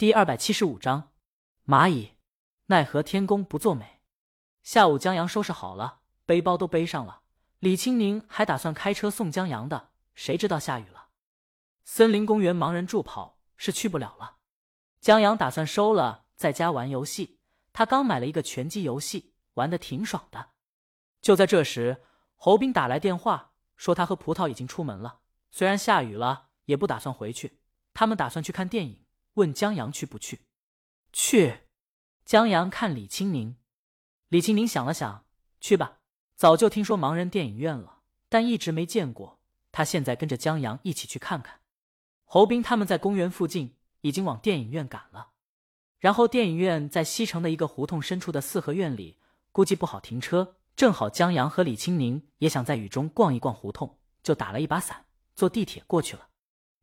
第二百七十五章，蚂蚁奈何天公不作美。下午江阳收拾好了，背包都背上了。李青宁还打算开车送江阳的，谁知道下雨了。森林公园盲人助跑是去不了了。江阳打算收了，在家玩游戏。他刚买了一个拳击游戏，玩的挺爽的。就在这时，侯斌打来电话，说他和葡萄已经出门了，虽然下雨了，也不打算回去。他们打算去看电影，问江阳去不去。去。江阳看李青宁，李青宁想了想，去吧。早就听说盲人电影院了，但一直没见过。他现在跟着江阳一起去看看。侯斌他们在公园附近，已经往电影院赶了。然后电影院在西城的一个胡同深处的四合院里，估计不好停车。正好江阳和李青宁也想在雨中逛一逛胡同，就打了一把伞，坐地铁过去了。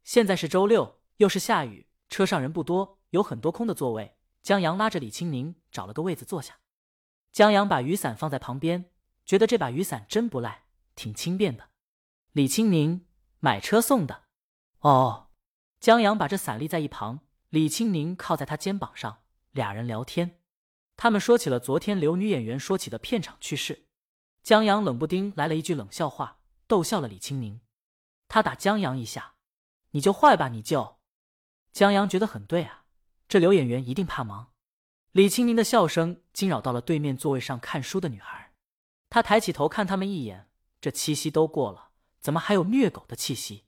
现在是周六，又是下雨，车上人不多，有很多空的座位。江阳拉着李青宁找了个位子坐下。江阳把雨伞放在旁边，觉得这把雨伞真不赖，挺轻便的。李青宁买车送的。哦，江阳把这伞立在一旁。李青宁靠在他肩膀上，俩人聊天。他们说起了昨天刘女演员说起的片场趣事。江阳冷不丁来了一句冷笑话，逗笑了李青宁。他打江阳一下：“你就坏吧，你就。”江阳觉得很对啊，这刘演员一定怕忙。李青宁的笑声惊扰到了对面座位上看书的女孩。她抬起头看他们一眼，这七夕都过了，怎么还有虐狗的气息？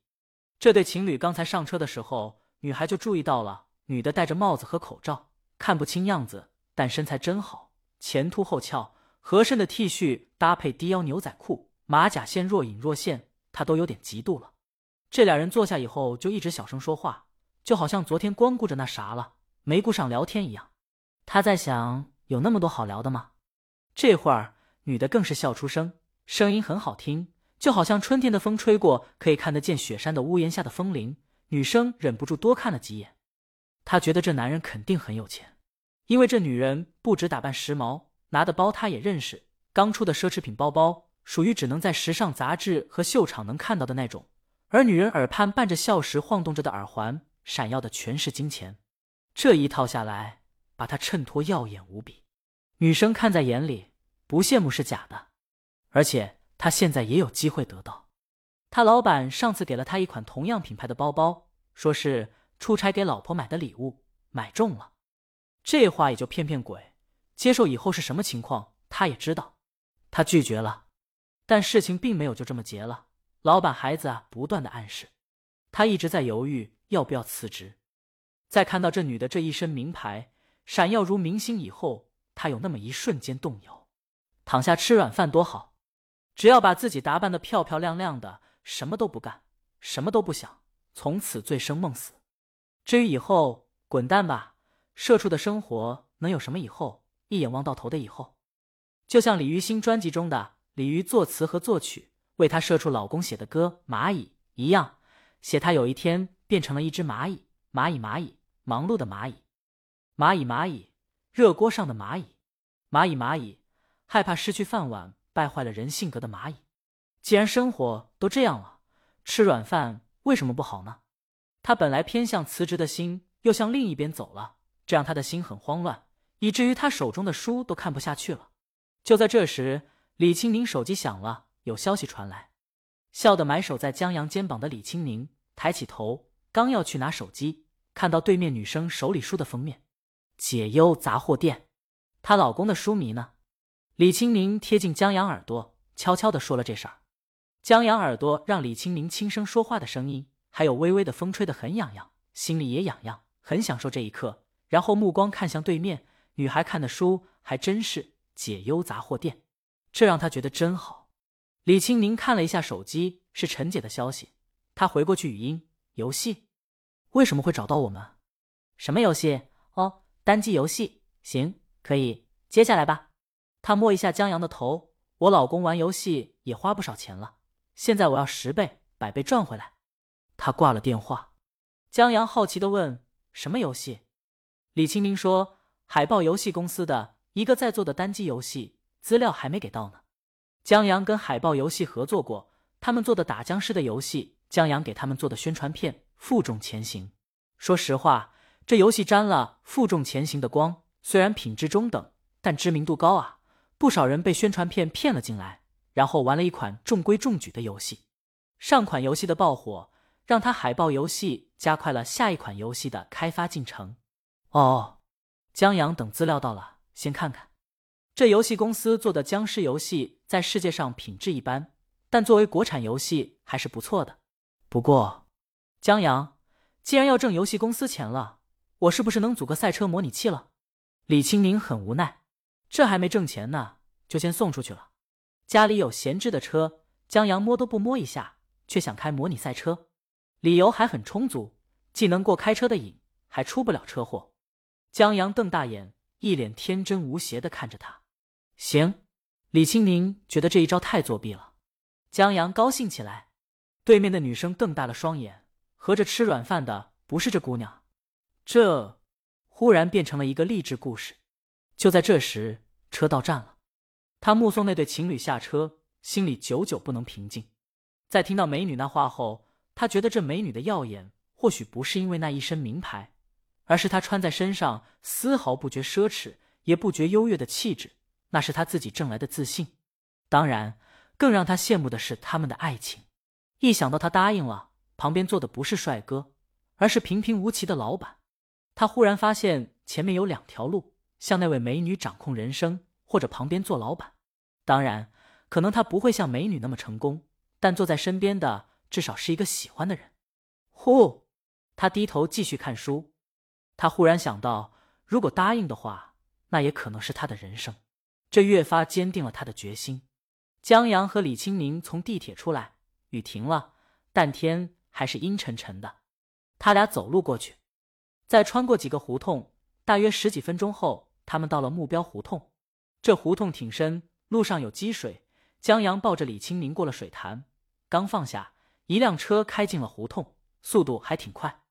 这对情侣刚才上车的时候，女孩就注意到了。女的戴着帽子和口罩，看不清样子，但身材真好，前凸后翘，合身的 T 恤搭配低腰牛仔裤，马甲线若隐若现，她都有点嫉妒了。这俩人坐下以后就一直小声说话，就好像昨天光顾着那啥了，没顾上聊天一样。他在想，有那么多好聊的吗？这会儿，女的更是笑出声，声音很好听，就好像春天的风吹过，可以看得见雪山的屋檐下的风铃。女生忍不住多看了几眼。她觉得这男人肯定很有钱，因为这女人不止打扮时髦，拿的包他也认识，刚出的奢侈品包包，属于只能在时尚杂志和秀场能看到的那种。而女人耳畔伴着笑时晃动着的耳环，闪耀的全是金钱，这一套下来，把她衬托耀眼无比。女生看在眼里，不羡慕是假的。而且她现在也有机会得到，他老板上次给了他一款同样品牌的包包，说是。出差给老婆买的礼物买中了，这话也就骗骗鬼。接受以后是什么情况，他也知道。他拒绝了，但事情并没有就这么结了。老板孩子啊，不断的暗示，他一直在犹豫要不要辞职。在看到这女的这一身名牌，闪耀如明星以后，他有那么一瞬间动摇。躺下吃软饭多好，只要把自己打扮的漂漂亮亮的，什么都不干，什么都不想，从此醉生梦死。至于以后，滚蛋吧！社畜的生活能有什么以后？一眼望到头的以后，就像李玉新专辑中的李玉作词和作曲，为她社畜老公写的歌《蚂蚁》一样，写她有一天变成了一只蚂蚁，蚂蚁蚂蚁，忙碌的蚂蚁，蚂蚁蚂蚁，热锅上的蚂蚁，蚂蚁蚂蚁，害怕失去饭碗，败坏了人性格的蚂蚁。既然生活都这样了，吃软饭为什么不好呢？他本来偏向辞职的心，又向另一边走了，这让他的心很慌乱，以至于他手中的书都看不下去了。就在这时，李青宁手机响了，有消息传来。笑得埋首在江阳肩膀的李青宁抬起头，刚要去拿手机，看到对面女生手里书的封面，《解忧杂货店》，她老公的书迷呢？李青宁贴近江阳耳朵，悄悄地说了这事儿。江阳耳朵让李青宁轻声说话的声音。还有微微的风吹得很痒痒，心里也痒痒，很享受这一刻。然后目光看向对面女孩看的书，还真是《解忧杂货店》，这让他觉得真好。李青宁看了一下手机，是陈姐的消息。他回过去语音：“游戏为什么会找到我们？什么游戏？哦，单机游戏。行，可以，接下来吧。”他摸一下江阳的头：“我老公玩游戏也花不少钱了，现在我要十倍、百倍赚回来。”他挂了电话，江阳好奇的问：“什么游戏？”李清明说：“海豹游戏公司的一个在做的单机游戏，资料还没给到呢。”江阳跟海豹游戏合作过，他们做的打僵尸的游戏，江阳给他们做的宣传片负重前行。说实话，这游戏沾了负重前行的光，虽然品质中等，但知名度高啊！不少人被宣传片骗了进来，然后玩了一款中规中矩的游戏。上款游戏的爆火，让他海豹游戏加快了下一款游戏的开发进程。哦，江阳等资料到了，先看看。这游戏公司做的僵尸游戏在世界上品质一般，但作为国产游戏还是不错的。不过，江阳，既然要挣游戏公司钱了。我是不是能组个赛车模拟器了？李青宁很无奈，这还没挣钱呢，就先送出去了。家里有闲置的车，江阳摸都不摸一下，却想开模拟赛车，理由还很充足，既能过开车的瘾，还出不了车祸。江阳瞪大眼，一脸天真无邪的看着他。行，李青宁觉得这一招太作弊了。江阳高兴起来。对面的女生瞪大了双眼，合着吃软饭的不是这姑娘。这忽然变成了一个励志故事。就在这时，车到站了，他目送那对情侣下车，心里久久不能平静。在听到美女那话后，他觉得这美女的耀眼，或许不是因为那一身名牌，而是她穿在身上丝毫不觉奢侈，也不觉优越的气质，那是他自己挣来的自信。当然，更让他羡慕的是他们的爱情。一想到他答应了，旁边坐的不是帅哥，而是平平无奇的老板。他忽然发现前面有两条路，向那位美女掌控人生，或者旁边做老板。当然，可能他不会像美女那么成功，但坐在身边的至少是一个喜欢的人。呼，他低头继续看书。他忽然想到，如果答应的话，那也可能是他的人生。这越发坚定了他的决心。江阳和李青宁从地铁出来，雨停了，但天还是阴沉沉的。他俩走路过去。再穿过几个胡同，大约十几分钟后，他们到了目标胡同。这胡同挺深，路上有积水。江阳抱着李青明过了水潭，刚放下，一辆车开进了胡同，速度还挺快。